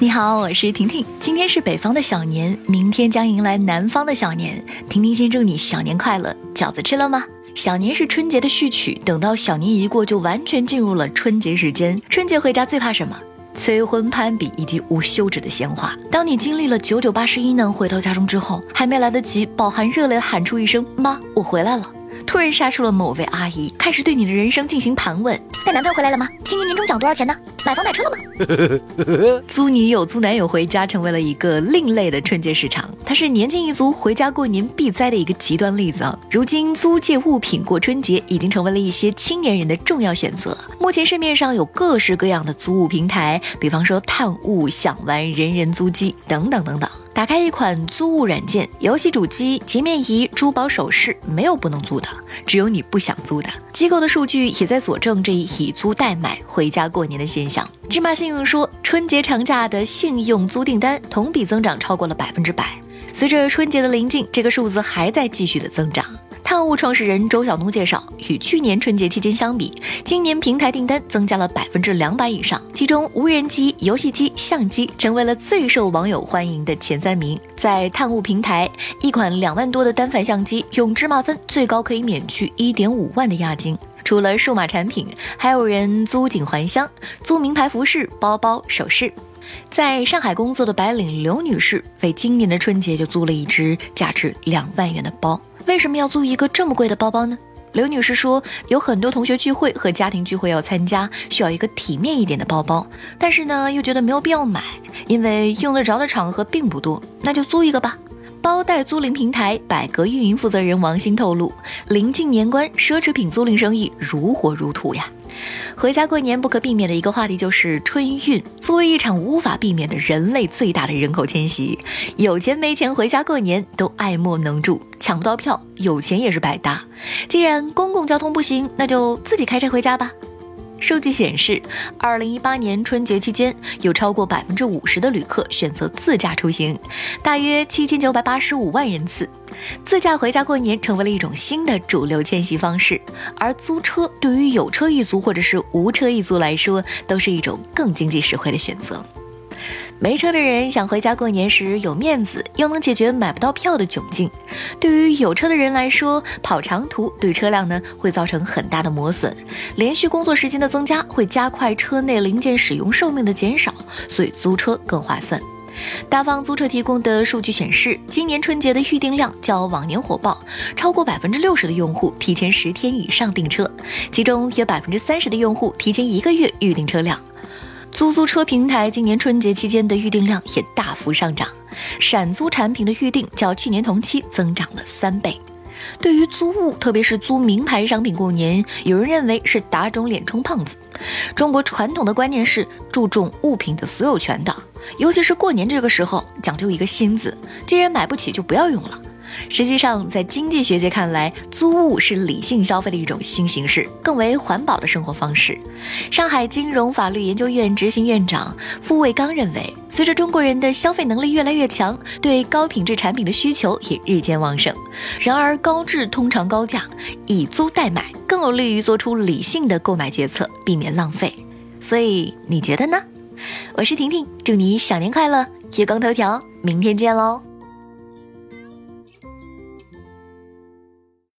你好，我是婷婷。今天是北方的小年，明天将迎来南方的小年。婷婷先祝你小年快乐。饺子吃了吗？小年是春节的序曲，等到小年一过，就完全进入了春节时间。春节回家最怕什么？催婚攀比以及无休止的闲话。当你经历了九九八十一难，回到家中之后，还没来得及饱含热泪喊出一声“妈，我回来了”。突然杀出了某位阿姨，开始对你的人生进行盘问：带男朋友回来了吗？今年年终奖多少钱呢？买房买车了吗？租女友、租男友回家，成为了一个另类的春节市场。它是年轻一族回家过年必栽的一个极端例子啊！如今租借物品过春节，已经成为了一些青年人的重要选择。目前市面上有各式各样的租物平台，比方说探物、想玩、人人租机等等等等。打开一款租物软件，游戏主机、洁面仪、珠宝首饰，没有不能租的，只有你不想租的。机构的数据也在佐证这一以租代买、回家过年的芝麻信用说，春节长假的信用租订单同比增长超过了百分之百。随着春节的临近，这个数字还在继续的增长。探物创始人周晓东介绍，与去年春节期间相比，今年平台订单增加了百分之两百以上，其中无人机、游戏机、相机成为了最受网友欢迎的前三名。在探物平台，一款两万多的单反相机用芝麻分最高可以免去一点五万的押金。除了数码产品，还有人租景还乡、租名牌服饰、包包、首饰。在上海工作的白领刘女士，为今年的春节就租了一只价值两万元的包。为什么要租一个这么贵的包包呢？刘女士说，有很多同学聚会和家庭聚会要参加，需要一个体面一点的包包，但是呢，又觉得没有必要买，因为用得着的场合并不多，那就租一个吧。包袋租赁平台百格运营负责人王鑫透露，临近年关，奢侈品租赁生意如火如荼呀。回家过年不可避免的一个话题就是春运。作为一场无法避免的人类最大的人口迁徙，有钱没钱回家过年都爱莫能助，抢不到票，有钱也是白搭。既然公共交通不行，那就自己开车回家吧。数据显示，二零一八年春节期间，有超过百分之五十的旅客选择自驾出行，大约七千九百八十五万人次。自驾回家过年成为了一种新的主流迁徙方式，而租车对于有车一族或者是无车一族来说，都是一种更经济实惠的选择。没车的人想回家过年时有面子，又能解决买不到票的窘境；对于有车的人来说，跑长途对车辆呢会造成很大的磨损，连续工作时间的增加会加快车内零件使用寿命的减少，所以租车更划算。大方租车提供的数据显示，今年春节的预订量较往年火爆，超过百分之六十的用户提前十天以上订车，其中约百分之三十的用户提前一个月预订车辆。租租车平台今年春节期间的预订量也大幅上涨，闪租产品的预订较去年同期增长了三倍。对于租物，特别是租名牌商品过年，有人认为是打肿脸充胖子。中国传统的观念是注重物品的所有权的，尤其是过年这个时候，讲究一个“新”字，既然买不起，就不要用了。实际上，在经济学界看来，租物是理性消费的一种新形式，更为环保的生活方式。上海金融法律研究院执行院长傅卫刚认为，随着中国人的消费能力越来越强，对高品质产品的需求也日渐旺盛。然而，高质通常高价，以租代买更有利于做出理性的购买决策，避免浪费。所以，你觉得呢？我是婷婷，祝你小年快乐！月光头条，明天见喽。